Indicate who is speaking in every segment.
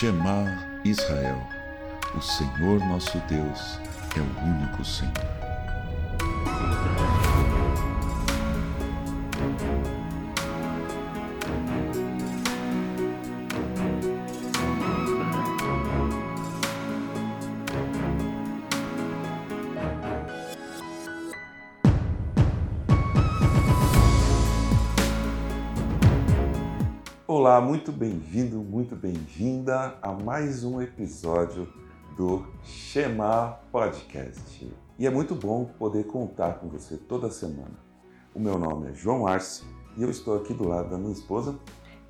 Speaker 1: Shema Israel, o Senhor nosso Deus é o único Senhor. Olá, muito bem-vindo, muito bem-vinda a mais um episódio do Shema Podcast. E é muito bom poder contar com você toda semana. O meu nome é João Arce e eu estou aqui do lado da minha esposa,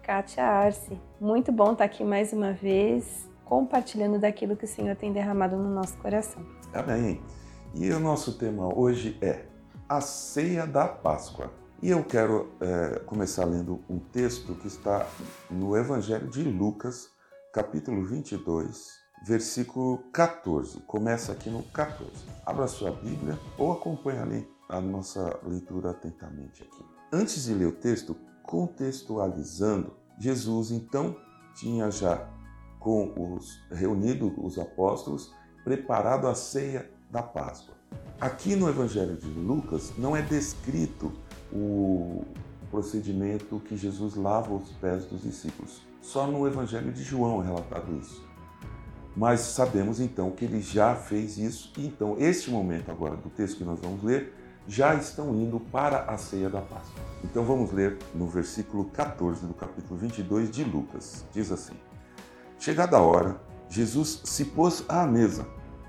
Speaker 2: Kátia Arce. Muito bom estar aqui mais uma vez, compartilhando daquilo que o Senhor tem derramado no nosso coração.
Speaker 1: Amém. E o nosso tema hoje é a ceia da Páscoa. E eu quero é, começar lendo um texto que está no Evangelho de Lucas, capítulo 22, versículo 14. Começa aqui no 14. Abra sua Bíblia ou acompanhe a nossa leitura atentamente aqui. Antes de ler o texto, contextualizando, Jesus então tinha já com os reunido os apóstolos preparado a ceia da Páscoa. Aqui no Evangelho de Lucas não é descrito o procedimento que Jesus lava os pés dos discípulos. Só no Evangelho de João é relatado isso. Mas sabemos então que ele já fez isso, e então este momento agora do texto que nós vamos ler já estão indo para a ceia da Páscoa. Então vamos ler no versículo 14 do capítulo 22 de Lucas. Diz assim: Chegada a hora, Jesus se pôs à mesa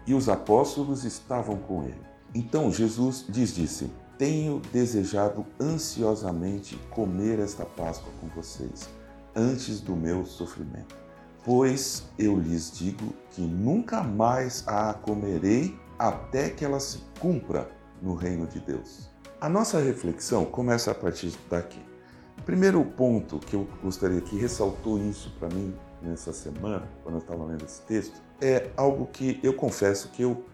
Speaker 1: e os apóstolos estavam com ele. Então Jesus lhes disse: tenho desejado ansiosamente comer esta Páscoa com vocês, antes do meu sofrimento. Pois eu lhes digo que nunca mais a comerei até que ela se cumpra no reino de Deus. A nossa reflexão começa a partir daqui. O primeiro ponto que eu gostaria que ressaltou isso para mim nessa semana, quando eu estava lendo esse texto, é algo que eu confesso que eu,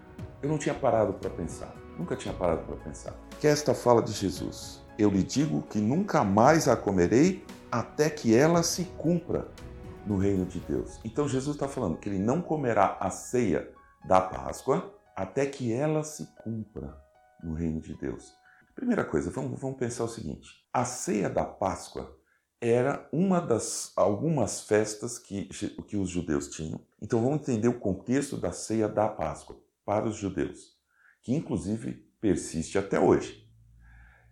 Speaker 1: eu não tinha parado para pensar. Nunca tinha parado para pensar. Que é esta fala de Jesus. Eu lhe digo que nunca mais a comerei até que ela se cumpra no reino de Deus. Então Jesus está falando que ele não comerá a ceia da Páscoa até que ela se cumpra no reino de Deus. Primeira coisa, vamos, vamos pensar o seguinte: a ceia da Páscoa era uma das algumas festas que, que os judeus tinham. Então vamos entender o contexto da ceia da Páscoa para os judeus que inclusive persiste até hoje.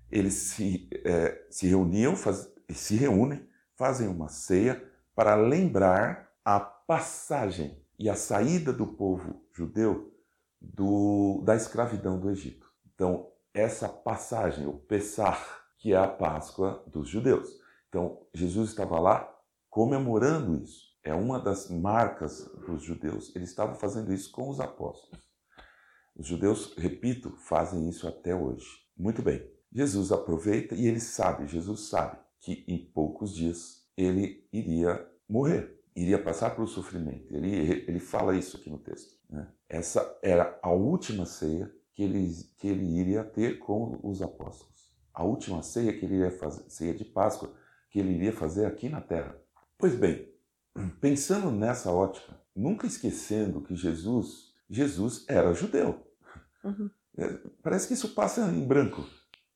Speaker 1: Eles se, é, se reuniam, faz, se reúnem, fazem uma ceia para lembrar a passagem e a saída do povo judeu do, da escravidão do Egito. Então, essa passagem, o Pessah, que é a Páscoa dos judeus. Então, Jesus estava lá comemorando isso. É uma das marcas dos judeus. Ele estava fazendo isso com os apóstolos. Os judeus, repito, fazem isso até hoje. Muito bem. Jesus aproveita e ele sabe, Jesus sabe que em poucos dias ele iria morrer, iria passar pelo sofrimento. Ele, ele fala isso aqui no texto. Né? Essa era a última ceia que ele, que ele iria ter com os apóstolos. A última ceia que ele iria fazer, ceia de Páscoa, que ele iria fazer aqui na terra. Pois bem, pensando nessa ótica, nunca esquecendo que Jesus, Jesus era judeu. Uhum. É, parece que isso passa em branco.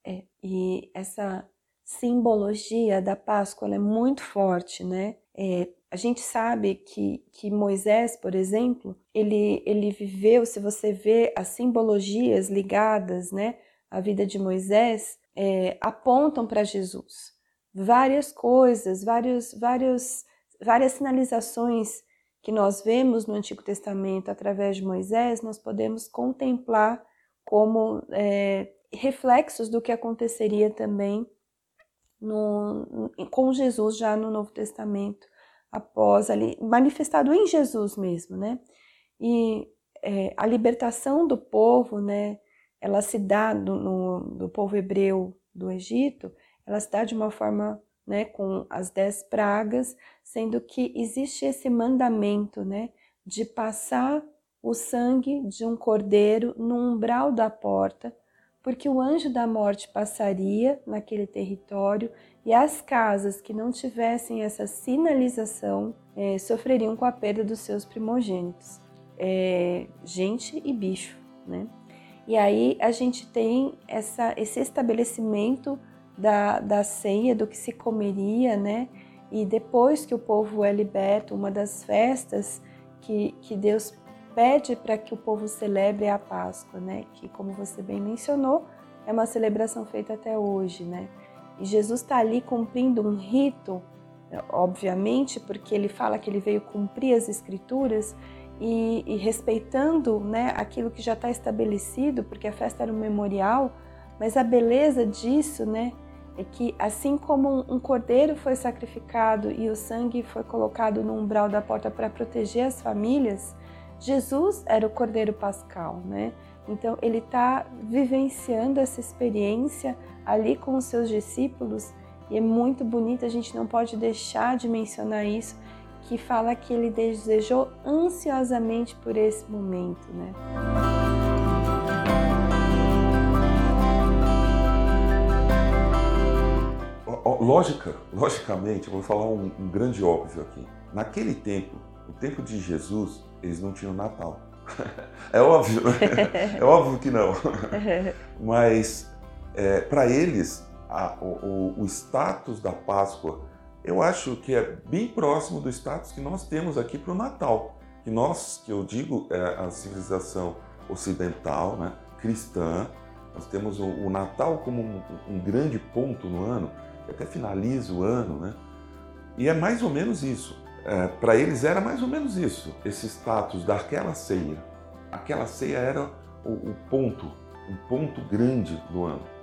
Speaker 2: É, e essa simbologia da Páscoa é muito forte, né? É, a gente sabe que, que Moisés, por exemplo, ele, ele viveu, se você vê as simbologias ligadas né, à vida de Moisés, é, apontam para Jesus. Várias coisas, vários, vários, várias sinalizações que nós vemos no Antigo Testamento através de Moisés, nós podemos contemplar como é, reflexos do que aconteceria também no, com Jesus já no Novo Testamento, após ali, manifestado em Jesus mesmo, né? E é, a libertação do povo, né? Ela se dá no, do povo hebreu do Egito, ela se dá de uma forma né, com as dez pragas, sendo que existe esse mandamento né, de passar o sangue de um cordeiro no umbral da porta, porque o anjo da morte passaria naquele território e as casas que não tivessem essa sinalização é, sofreriam com a perda dos seus primogênitos, é, gente e bicho, né? E aí a gente tem essa, esse estabelecimento da, da ceia, do que se comeria, né? E depois que o povo é liberto, uma das festas que, que Deus pede para que o povo celebre é a Páscoa, né? Que, como você bem mencionou, é uma celebração feita até hoje, né? E Jesus está ali cumprindo um rito, obviamente, porque ele fala que ele veio cumprir as Escrituras e, e respeitando né, aquilo que já está estabelecido, porque a festa era um memorial, mas a beleza disso né, é que, assim como um cordeiro foi sacrificado e o sangue foi colocado no umbral da porta para proteger as famílias, Jesus era o cordeiro pascal, né? Então ele está vivenciando essa experiência ali com os seus discípulos e é muito bonito, a gente não pode deixar de mencionar isso, que fala que ele desejou ansiosamente por esse momento, né?
Speaker 1: Lógica, logicamente, vou falar um, um grande óbvio aqui. Naquele tempo, o tempo de Jesus, eles não tinham Natal. é óbvio, né? é óbvio que não. Mas é, para eles, a, o, o, status da Páscoa eu acho que é bem próximo do status que nós temos aqui para o Natal. Que nós, que eu digo, é a civilização ocidental, né, cristã, nós temos o, o Natal como um, um, grande ponto no ano, até finaliza o ano, né? E é mais ou menos isso. É, para eles era mais ou menos isso, esse status daquela ceia. Aquela ceia era o, o ponto, um ponto grande do ano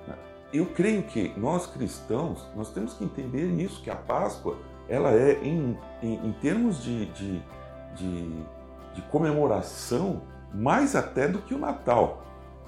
Speaker 1: eu creio que nós cristãos, nós temos que entender isso, que a Páscoa, ela é, em, em, em termos de, de, de, de, comemoração, mais até do que o Natal.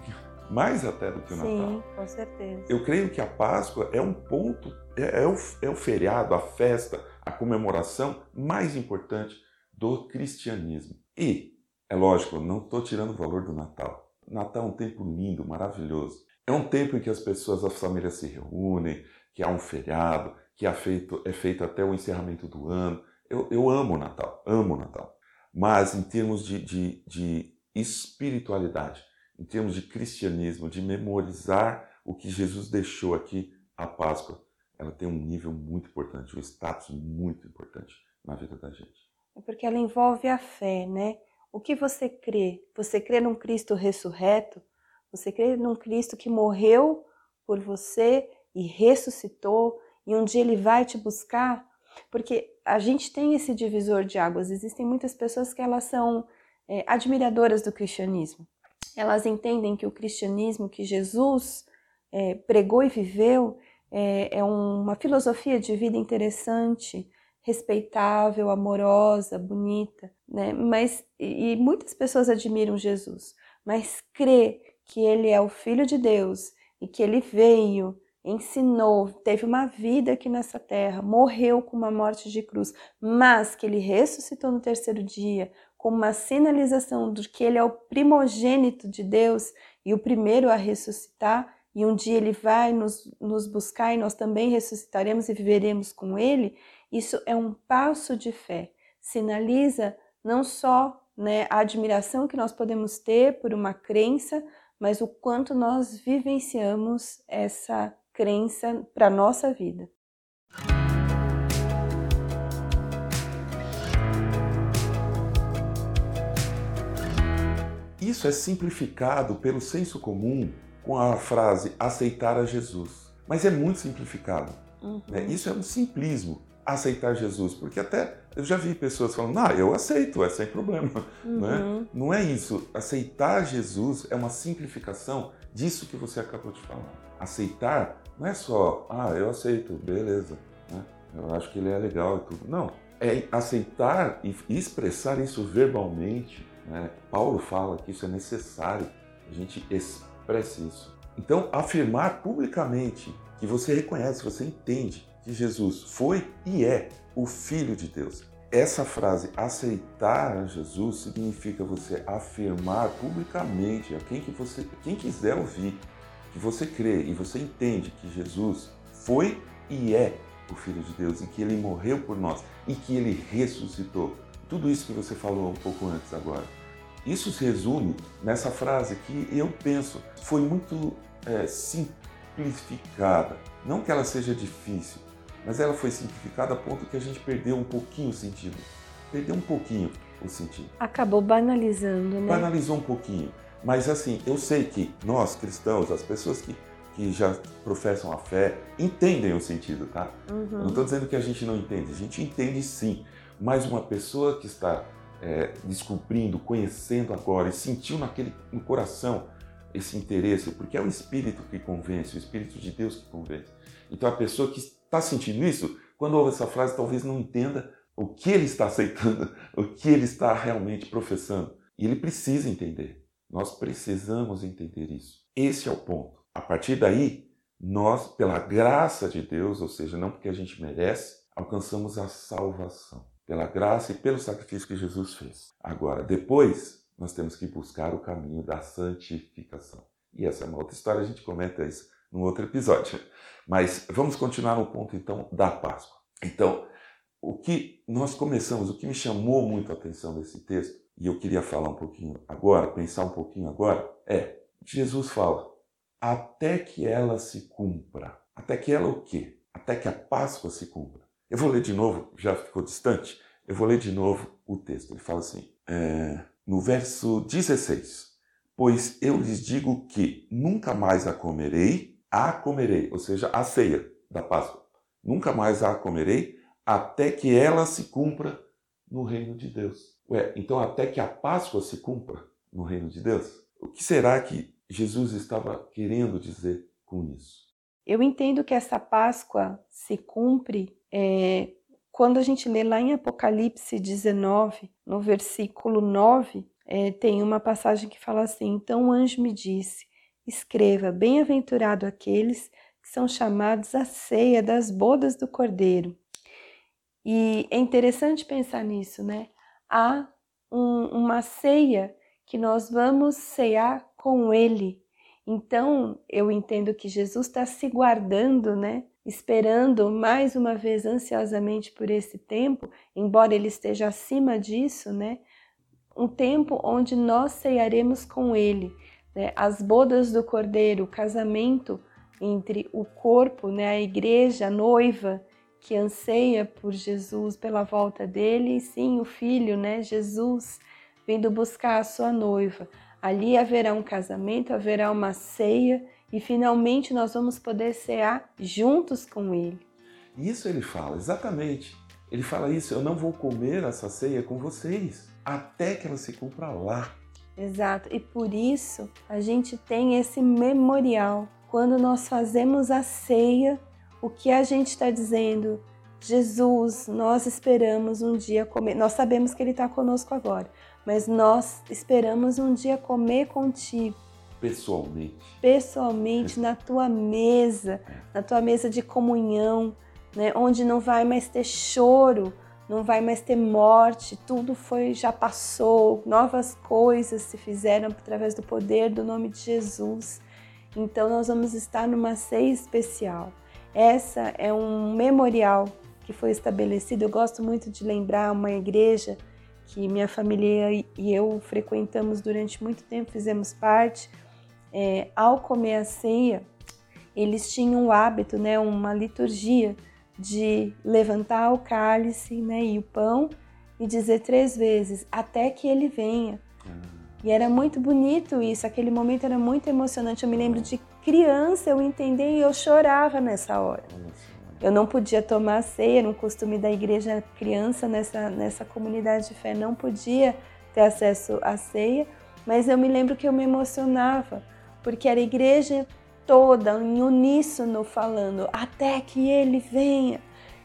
Speaker 1: Mais até do que o
Speaker 2: Sim,
Speaker 1: Natal.
Speaker 2: Sim, com certeza.
Speaker 1: Eu creio que a Páscoa é um ponto, é, é, o, é o feriado, a festa, a comemoração mais importante do cristianismo. E, é lógico, não estou tirando o valor do Natal. Natal é um tempo lindo, maravilhoso. É um tempo em que as pessoas, as famílias se reúnem, que há um feriado, que é feito, é feito até o encerramento do ano. Eu, eu amo o Natal, amo o Natal. Mas em termos de, de, de espiritualidade, em termos de cristianismo, de memorizar o que Jesus deixou aqui, a Páscoa, ela tem um nível muito importante, um status muito importante na vida da gente.
Speaker 2: É porque ela envolve a fé, né? O que você crê? Você crê num Cristo ressurreto? Você crê num Cristo que morreu por você e ressuscitou e um dia ele vai te buscar? Porque a gente tem esse divisor de águas. Existem muitas pessoas que elas são é, admiradoras do cristianismo. Elas entendem que o cristianismo que Jesus é, pregou e viveu é, é uma filosofia de vida interessante, respeitável, amorosa, bonita, né? Mas e, muitas pessoas admiram Jesus, mas crer que ele é o Filho de Deus e que ele veio, ensinou, teve uma vida aqui nessa terra, morreu com uma morte de cruz, mas que ele ressuscitou no terceiro dia, com uma sinalização de que ele é o primogênito de Deus e o primeiro a ressuscitar, e um dia ele vai nos, nos buscar e nós também ressuscitaremos e viveremos com ele, isso é um passo de fé. Sinaliza não só né, a admiração que nós podemos ter por uma crença, mas o quanto nós vivenciamos essa crença para a nossa vida.
Speaker 1: Isso é simplificado pelo senso comum com a frase aceitar a Jesus. Mas é muito simplificado. Uhum. Né? Isso é um simplismo, aceitar Jesus, porque até eu já vi pessoas falando, ah, eu aceito, é sem problema. Uhum. Né? Não é isso. Aceitar Jesus é uma simplificação disso que você acabou de falar. Aceitar não é só, ah, eu aceito, beleza. Né? Eu acho que ele é legal e tudo. Não. É aceitar e expressar isso verbalmente. Né? Paulo fala que isso é necessário. A gente expresse isso. Então, afirmar publicamente que você reconhece, você entende que Jesus foi e é o Filho de Deus. Essa frase, aceitar Jesus, significa você afirmar publicamente a quem, que você, quem quiser ouvir que você crê e você entende que Jesus foi e é o Filho de Deus e que ele morreu por nós e que ele ressuscitou. Tudo isso que você falou um pouco antes agora. Isso se resume nessa frase que eu penso foi muito é, simplificada. Não que ela seja difícil, mas ela foi simplificada a ponto que a gente perdeu um pouquinho o sentido. Perdeu um pouquinho o sentido.
Speaker 2: Acabou banalizando, né?
Speaker 1: Banalizou um pouquinho. Mas assim, eu sei que nós cristãos, as pessoas que, que já professam a fé, entendem o sentido, tá? Uhum. Não estou dizendo que a gente não entende, a gente entende sim. Mas uma pessoa que está é, descobrindo, conhecendo agora e sentiu naquele, no coração esse interesse, porque é o Espírito que convence, o Espírito de Deus que convence. Então a pessoa que está sentindo isso, quando ouve essa frase, talvez não entenda o que ele está aceitando, o que ele está realmente professando. E ele precisa entender. Nós precisamos entender isso. Esse é o ponto. A partir daí, nós, pela graça de Deus, ou seja, não porque a gente merece, alcançamos a salvação. Pela graça e pelo sacrifício que Jesus fez. Agora, depois, nós temos que buscar o caminho da santificação. E essa é uma outra história, a gente comenta isso num outro episódio. Mas vamos continuar no ponto então da Páscoa. Então, o que nós começamos, o que me chamou muito a atenção nesse texto, e eu queria falar um pouquinho agora, pensar um pouquinho agora, é: Jesus fala, até que ela se cumpra. Até que ela o quê? Até que a Páscoa se cumpra. Eu vou ler de novo, já ficou distante. Eu vou ler de novo o texto. Ele fala assim, é, no verso 16: Pois eu lhes digo que nunca mais a comerei, a comerei, ou seja, a ceia da Páscoa. Nunca mais a comerei até que ela se cumpra no reino de Deus. Ué, então até que a Páscoa se cumpra no reino de Deus? O que será que Jesus estava querendo dizer com isso?
Speaker 2: Eu entendo que essa Páscoa se cumpre é, quando a gente lê lá em Apocalipse 19, no versículo 9, é, tem uma passagem que fala assim: Então o anjo me disse: Escreva, bem-aventurado aqueles que são chamados à ceia das bodas do cordeiro. E é interessante pensar nisso, né? Há um, uma ceia que nós vamos cear com Ele. Então, eu entendo que Jesus está se guardando, né? Esperando mais uma vez ansiosamente por esse tempo, embora ele esteja acima disso, né? Um tempo onde nós cearemos com Ele. Né? As bodas do Cordeiro, o casamento entre o corpo, né? a igreja, a noiva, que anseia por Jesus, pela volta dele, e sim o filho, né, Jesus, vindo buscar a sua noiva. Ali haverá um casamento, haverá uma ceia e finalmente nós vamos poder cear juntos com ele.
Speaker 1: Isso ele fala, exatamente. Ele fala isso, eu não vou comer essa ceia com vocês até que ela se cumpra lá.
Speaker 2: Exato, e por isso a gente tem esse memorial. Quando nós fazemos a ceia, o que a gente está dizendo? Jesus, nós esperamos um dia comer. Nós sabemos que Ele está conosco agora, mas nós esperamos um dia comer contigo.
Speaker 1: Pessoalmente.
Speaker 2: Pessoalmente, na tua mesa, na tua mesa de comunhão, né? onde não vai mais ter choro, não vai mais ter morte, tudo foi já passou, novas coisas se fizeram através do poder do nome de Jesus. Então nós vamos estar numa ceia especial. Essa é um memorial que foi estabelecido. Eu gosto muito de lembrar uma igreja que minha família e eu frequentamos durante muito tempo, fizemos parte. É, ao comer a ceia, eles tinham o hábito, né, uma liturgia de levantar o cálice né, e o pão e dizer três vezes até que ele venha. Ah. E era muito bonito isso, aquele momento era muito emocionante. Eu me lembro de criança eu entender e eu chorava nessa hora. Eu não podia tomar ceia, no costume da igreja criança nessa, nessa comunidade de fé não podia ter acesso à ceia, mas eu me lembro que eu me emocionava, porque era a igreja toda em uníssono falando até que ele venha.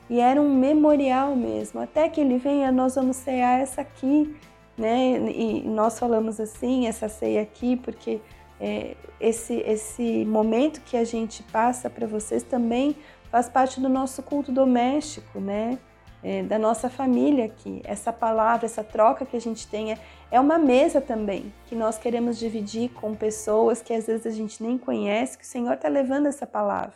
Speaker 2: E era um memorial mesmo, até que ele venha nós vamos cear essa aqui né? E nós falamos assim, essa ceia aqui, porque é, esse, esse momento que a gente passa para vocês também faz parte do nosso culto doméstico, né? É, da nossa família aqui. Essa palavra, essa troca que a gente tem é, é uma mesa também que nós queremos dividir com pessoas que às vezes a gente nem conhece, que o Senhor está levando essa palavra.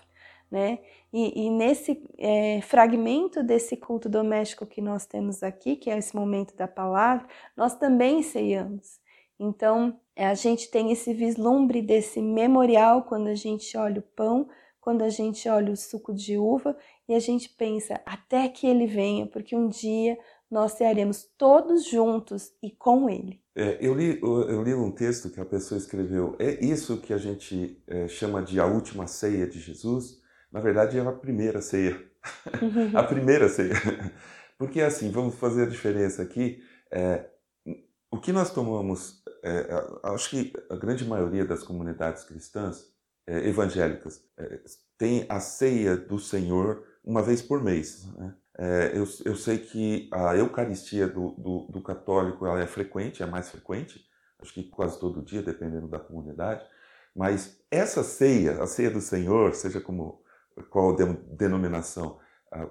Speaker 2: né? E, e nesse é, fragmento desse culto doméstico que nós temos aqui, que é esse momento da palavra, nós também ceiamos. Então, a gente tem esse vislumbre desse memorial quando a gente olha o pão, quando a gente olha o suco de uva e a gente pensa até que ele venha, porque um dia nós cearemos todos juntos e com ele.
Speaker 1: É, eu, li, eu li um texto que a pessoa escreveu. É isso que a gente é, chama de a última ceia de Jesus. Na verdade, é a primeira ceia. a primeira ceia. Porque assim, vamos fazer a diferença aqui. É, o que nós tomamos, é, acho que a grande maioria das comunidades cristãs é, evangélicas é, tem a ceia do Senhor uma vez por mês. Né? É, eu, eu, sei que a Eucaristia do, do, do, católico ela é frequente, é mais frequente, acho que quase todo dia, dependendo da comunidade. Mas essa ceia, a ceia do Senhor, seja como qual denominação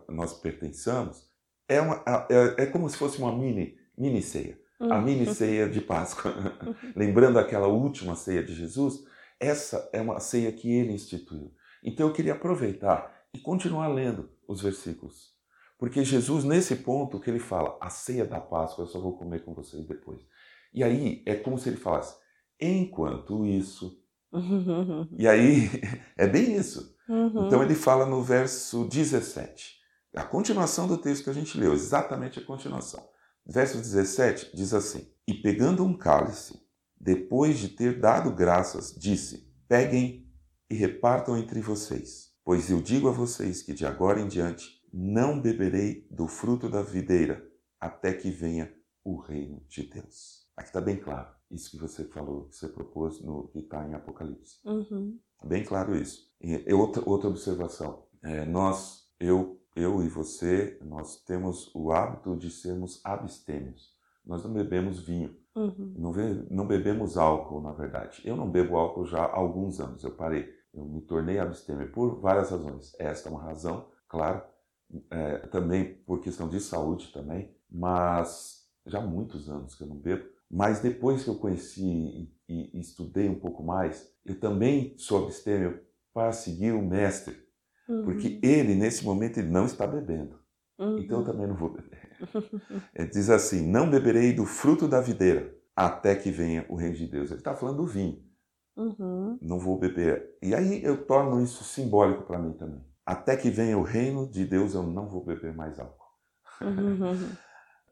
Speaker 1: nós pertençamos, é, uma, é, é como se fosse uma mini, mini ceia. A mini uhum. ceia de Páscoa. Lembrando aquela última ceia de Jesus, essa é uma ceia que ele instituiu. Então eu queria aproveitar e continuar lendo os versículos porque Jesus, nesse ponto que ele fala, a ceia da Páscoa eu só vou comer com vocês depois. E aí é como se ele falasse, enquanto isso. e aí é bem isso. Uhum. Então ele fala no verso 17, a continuação do texto que a gente leu, exatamente a continuação. Verso 17 diz assim: E pegando um cálice, depois de ter dado graças, disse: Peguem e repartam entre vocês, pois eu digo a vocês que de agora em diante não beberei do fruto da videira até que venha o reino de Deus. Aqui está bem claro isso que você falou, que você propôs no que está em Apocalipse. Uhum. Bem claro isso. E outra, outra observação. É, nós, eu, eu e você, nós temos o hábito de sermos abstêmios. Nós não bebemos vinho. Uhum. Não, não bebemos álcool, na verdade. Eu não bebo álcool já há alguns anos. Eu parei. Eu me tornei abstêmio por várias razões. Esta é uma razão, claro é, também por questão de saúde também, mas já há muitos anos que eu não bebo. Mas depois que eu conheci e, e, estudei um pouco mais, eu também sou abstêmio para seguir o mestre, uhum. porque ele nesse momento ele não está bebendo. Uhum. Então eu também não vou beber. Ele diz assim: Não beberei do fruto da videira até que venha o reino de Deus. Ele está falando do vinho. Uhum. Não vou beber. E aí eu torno isso simbólico para mim também. Até que venha o reino de Deus, eu não vou beber mais álcool. Uhum.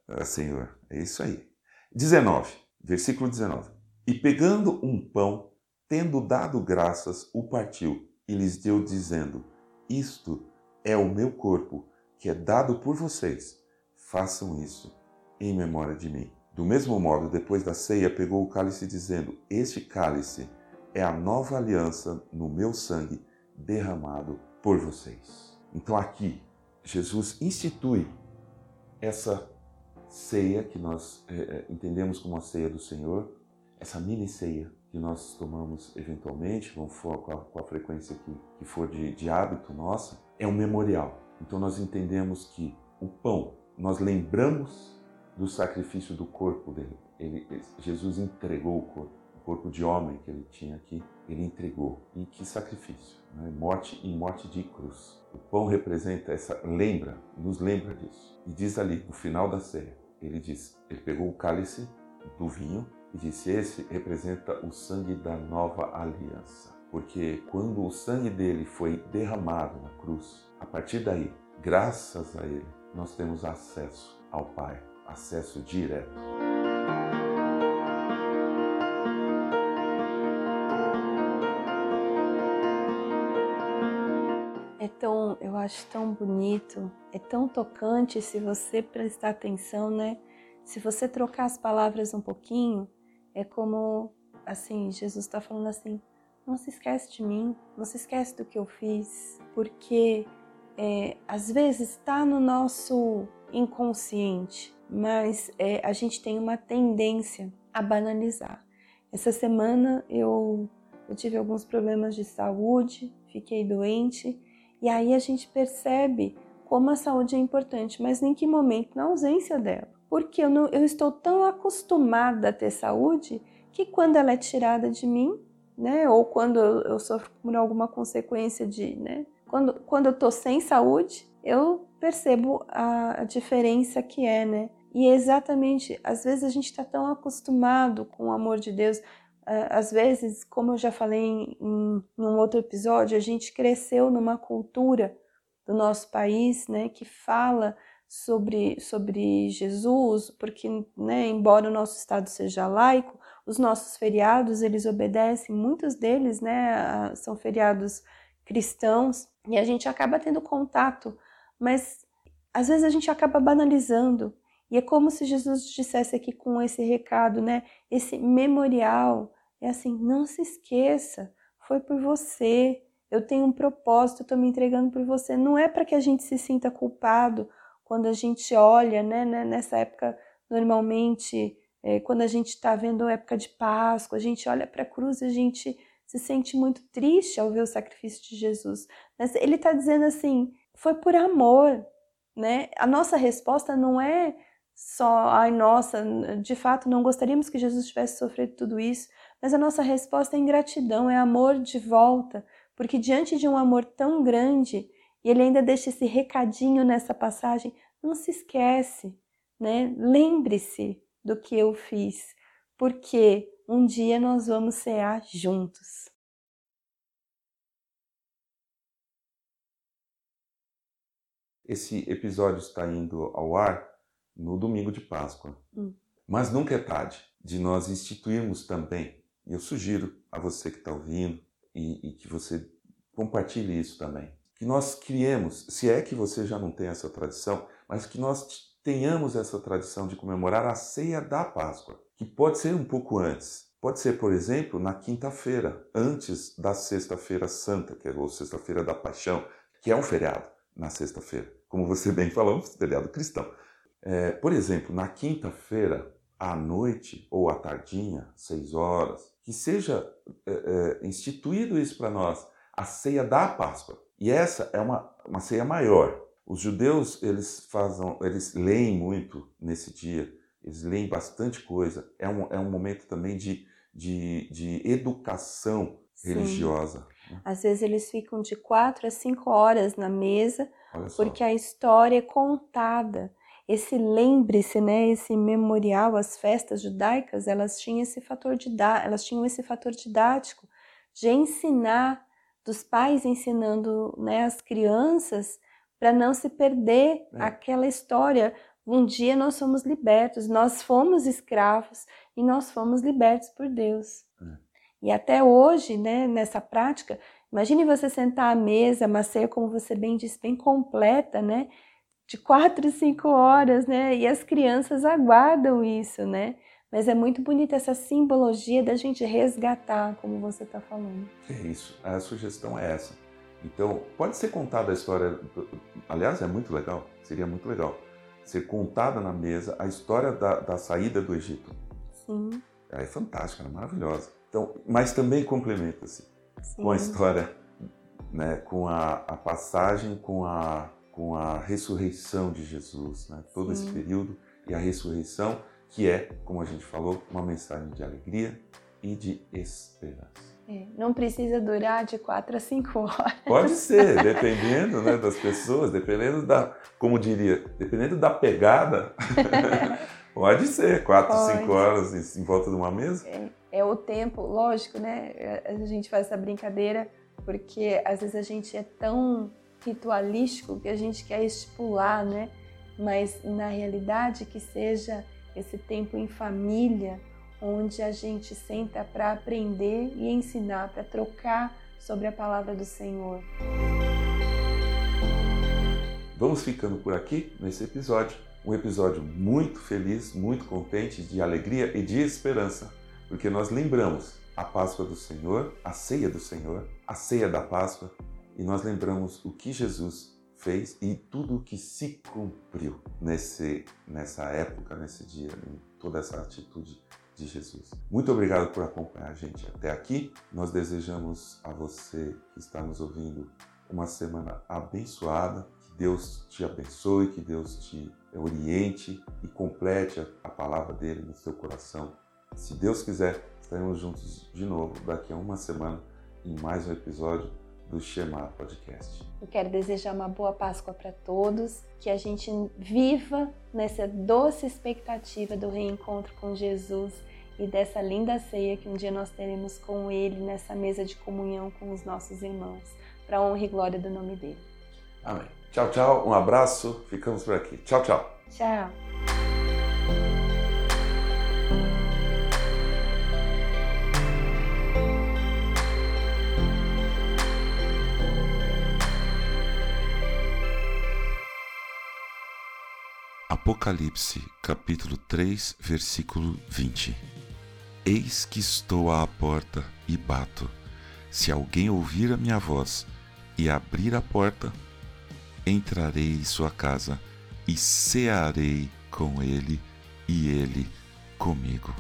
Speaker 1: Ah, Senhor, é isso aí. 19, versículo 19. E pegando um pão, tendo dado graças, o partiu e lhes deu, dizendo: Isto é o meu corpo, que é dado por vocês. Façam isso em memória de mim. Do mesmo modo, depois da ceia, pegou o cálice, dizendo: Este cálice é a nova aliança no meu sangue derramado por vocês. Então aqui, Jesus institui essa ceia que nós é, entendemos como a ceia do Senhor, essa mini ceia que nós tomamos eventualmente, com a, com a frequência que, que for de, de hábito nossa, é um memorial. Então nós entendemos que o pão, nós lembramos do sacrifício do corpo dele. Ele, Jesus entregou o corpo corpo de homem que ele tinha aqui, ele entregou. E que sacrifício, né? morte e morte de cruz. O pão representa essa, lembra, nos lembra disso. E diz ali, no final da ceia, ele diz, ele pegou o cálice do vinho e disse, esse representa o sangue da nova aliança. Porque quando o sangue dele foi derramado na cruz, a partir daí, graças a ele, nós temos acesso ao Pai, acesso direto.
Speaker 2: Acho tão bonito, é tão tocante se você prestar atenção, né? Se você trocar as palavras um pouquinho, é como assim, Jesus está falando assim: não se esquece de mim, não se esquece do que eu fiz, porque é, às vezes está no nosso inconsciente, mas é, a gente tem uma tendência a banalizar. Essa semana eu, eu tive alguns problemas de saúde, fiquei doente e aí a gente percebe como a saúde é importante, mas em que momento? Na ausência dela. Porque eu, não, eu estou tão acostumada a ter saúde que quando ela é tirada de mim, né, ou quando eu, eu sofro por alguma consequência de, né, Quando, quando eu estou sem saúde, eu percebo a, a diferença que é, né? E é exatamente, às vezes a gente está tão acostumado com o amor de Deus, às vezes, como eu já falei em, em um outro episódio, a gente cresceu numa cultura do nosso país, né, que fala sobre, sobre Jesus, porque, né, embora o nosso estado seja laico, os nossos feriados, eles obedecem, muitos deles, né, são feriados cristãos, e a gente acaba tendo contato, mas às vezes a gente acaba banalizando, e é como se Jesus dissesse aqui com esse recado, né, esse memorial, é assim, não se esqueça, foi por você, eu tenho um propósito, estou me entregando por você. Não é para que a gente se sinta culpado quando a gente olha, né, né nessa época, normalmente, é, quando a gente está vendo a época de Páscoa, a gente olha para a cruz e a gente se sente muito triste ao ver o sacrifício de Jesus. Mas ele está dizendo assim, foi por amor, né? A nossa resposta não é só, ai nossa, de fato não gostaríamos que Jesus tivesse sofrido tudo isso, mas a nossa resposta é ingratidão, é amor de volta, porque diante de um amor tão grande, e ele ainda deixa esse recadinho nessa passagem, não se esquece, né? Lembre-se do que eu fiz, porque um dia nós vamos cear juntos.
Speaker 1: Esse episódio está indo ao ar no domingo de Páscoa. Hum. Mas nunca é tarde de nós instituirmos também, e eu sugiro a você que está ouvindo e, e que você compartilhe isso também, que nós criemos, se é que você já não tem essa tradição, mas que nós tenhamos essa tradição de comemorar a ceia da Páscoa, que pode ser um pouco antes. Pode ser, por exemplo, na quinta-feira, antes da Sexta-feira Santa, que é ou Sexta-feira da Paixão, que é um feriado na sexta-feira, como você bem falou, um feriado cristão. É, por exemplo, na quinta-feira, à noite ou à tardinha, seis horas, que seja é, é, instituído isso para nós, a ceia da Páscoa. E essa é uma, uma ceia maior. Os judeus, eles fazem, eles leem muito nesse dia, eles leem bastante coisa. É um, é um momento também de, de, de educação Sim. religiosa.
Speaker 2: Né? Às vezes eles ficam de quatro a cinco horas na mesa, porque a história é contada esse lembre-se, né, esse memorial, as festas judaicas, elas tinham esse fator elas tinham esse fator didático de ensinar dos pais ensinando, né, as crianças para não se perder é. aquela história. Um dia nós somos libertos, nós fomos escravos e nós fomos libertos por Deus. É. E até hoje, né, nessa prática, imagine você sentar à mesa, uma ceia, como você bem disse, bem completa, né? De quatro, cinco horas, né? E as crianças aguardam isso, né? Mas é muito bonita essa simbologia da gente resgatar, como você está falando.
Speaker 1: É isso. A sugestão é essa. Então, pode ser contada a história. Aliás, é muito legal. Seria muito legal ser contada na mesa a história da, da saída do Egito.
Speaker 2: Sim.
Speaker 1: É fantástica, é maravilhosa. Então, mas também complementa-se com a história, né, com a, a passagem, com a com a ressurreição de Jesus, né? todo Sim. esse período e a ressurreição, que é, como a gente falou, uma mensagem de alegria e de esperança.
Speaker 2: É, não precisa durar de quatro a cinco horas.
Speaker 1: Pode ser, dependendo né, das pessoas, dependendo da, como diria, dependendo da pegada, pode ser quatro, pode. cinco horas em, em, volta de uma mesa.
Speaker 2: É, é o tempo, lógico, né? A gente faz essa brincadeira porque às vezes a gente é tão ritualístico que a gente quer estipular, né? Mas na realidade que seja esse tempo em família, onde a gente senta para aprender e ensinar, para trocar sobre a palavra do Senhor.
Speaker 1: Vamos ficando por aqui nesse episódio. Um episódio muito feliz, muito contente, de alegria e de esperança, porque nós lembramos a Páscoa do Senhor, a ceia do Senhor, a ceia da Páscoa, e nós lembramos o que Jesus fez e tudo o que se cumpriu nesse, nessa época, nesse dia, em toda essa atitude de Jesus. Muito obrigado por acompanhar a gente até aqui. Nós desejamos a você que está nos ouvindo uma semana abençoada. Que Deus te abençoe, que Deus te oriente e complete a palavra dele no seu coração. Se Deus quiser, estaremos juntos de novo daqui a uma semana em mais um episódio do Shema Podcast.
Speaker 2: Eu quero desejar uma boa Páscoa para todos, que a gente viva nessa doce expectativa do reencontro com Jesus e dessa linda ceia que um dia nós teremos com Ele nessa mesa de comunhão com os nossos irmãos, para honra e glória do nome dele.
Speaker 1: Amém. Tchau, tchau. Um abraço. Ficamos por aqui. Tchau, tchau.
Speaker 2: Tchau.
Speaker 1: Apocalipse, capítulo 3, versículo 20. Eis que estou à porta e bato. Se alguém ouvir a minha voz e abrir a porta, entrarei em sua casa e cearei com ele e ele comigo.